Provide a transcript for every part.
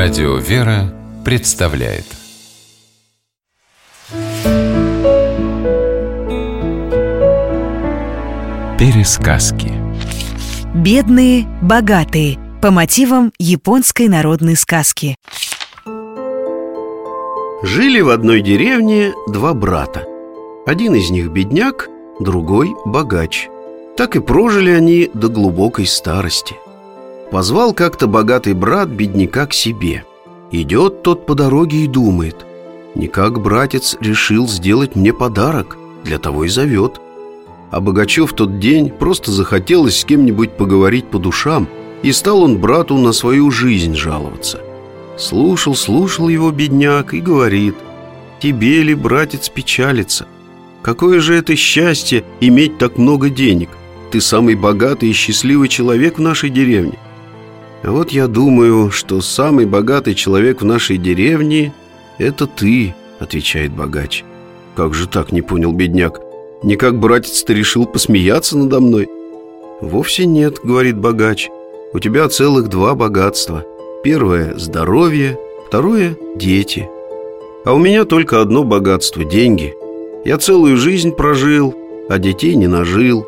Радио «Вера» представляет Пересказки Бедные, богатые по мотивам японской народной сказки. Жили в одной деревне два брата. Один из них бедняк, другой богач. Так и прожили они до глубокой старости. Позвал как-то богатый брат бедняка к себе. Идет тот по дороге и думает, никак братец решил сделать мне подарок, для того и зовет. А богачу в тот день просто захотелось с кем-нибудь поговорить по душам, и стал он брату на свою жизнь жаловаться. Слушал, слушал его бедняк и говорит, «Тебе ли, братец, печалиться? Какое же это счастье иметь так много денег? Ты самый богатый и счастливый человек в нашей деревне. Вот я думаю, что самый богатый человек в нашей деревне — это ты, отвечает богач. Как же так, не понял бедняк. Никак братец-то решил посмеяться надо мной? Вовсе нет, говорит богач. У тебя целых два богатства. Первое — здоровье, второе — дети. А у меня только одно богатство — деньги. Я целую жизнь прожил, а детей не нажил.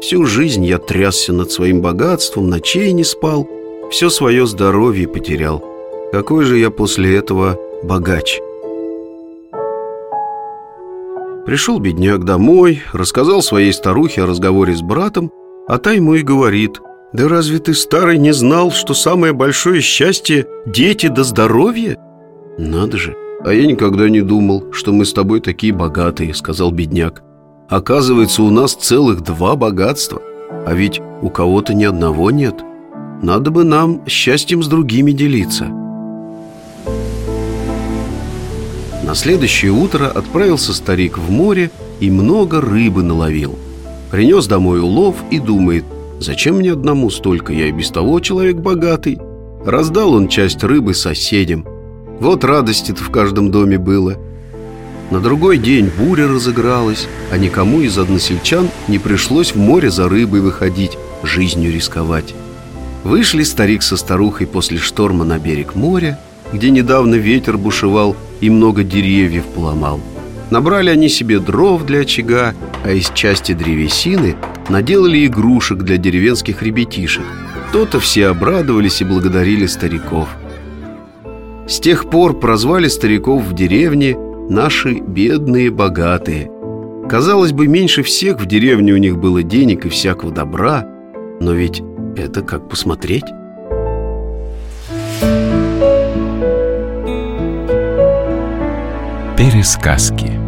Всю жизнь я трясся над своим богатством, ночей не спал — все свое здоровье потерял. Какой же я после этого богач? Пришел бедняк домой, рассказал своей старухе о разговоре с братом, а та ему и говорит, «Да разве ты, старый, не знал, что самое большое счастье – дети да здоровье?» «Надо же, а я никогда не думал, что мы с тобой такие богатые», – сказал бедняк. «Оказывается, у нас целых два богатства, а ведь у кого-то ни одного нет». Надо бы нам счастьем с другими делиться. На следующее утро отправился старик в море и много рыбы наловил. Принес домой улов и думает Зачем мне одному столько, я и без того человек богатый Раздал он часть рыбы соседям. Вот радости-то в каждом доме было. На другой день буря разыгралась А никому из односельчан не пришлось в море за рыбой выходить Жизнью рисковать Вышли старик со старухой после шторма на берег моря, где недавно ветер бушевал и много деревьев поломал. Набрали они себе дров для очага, а из части древесины наделали игрушек для деревенских ребятишек. То-то все обрадовались и благодарили стариков. С тех пор прозвали стариков в деревне «наши бедные богатые». Казалось бы, меньше всех в деревне у них было денег и всякого добра, но ведь это как посмотреть. Пересказки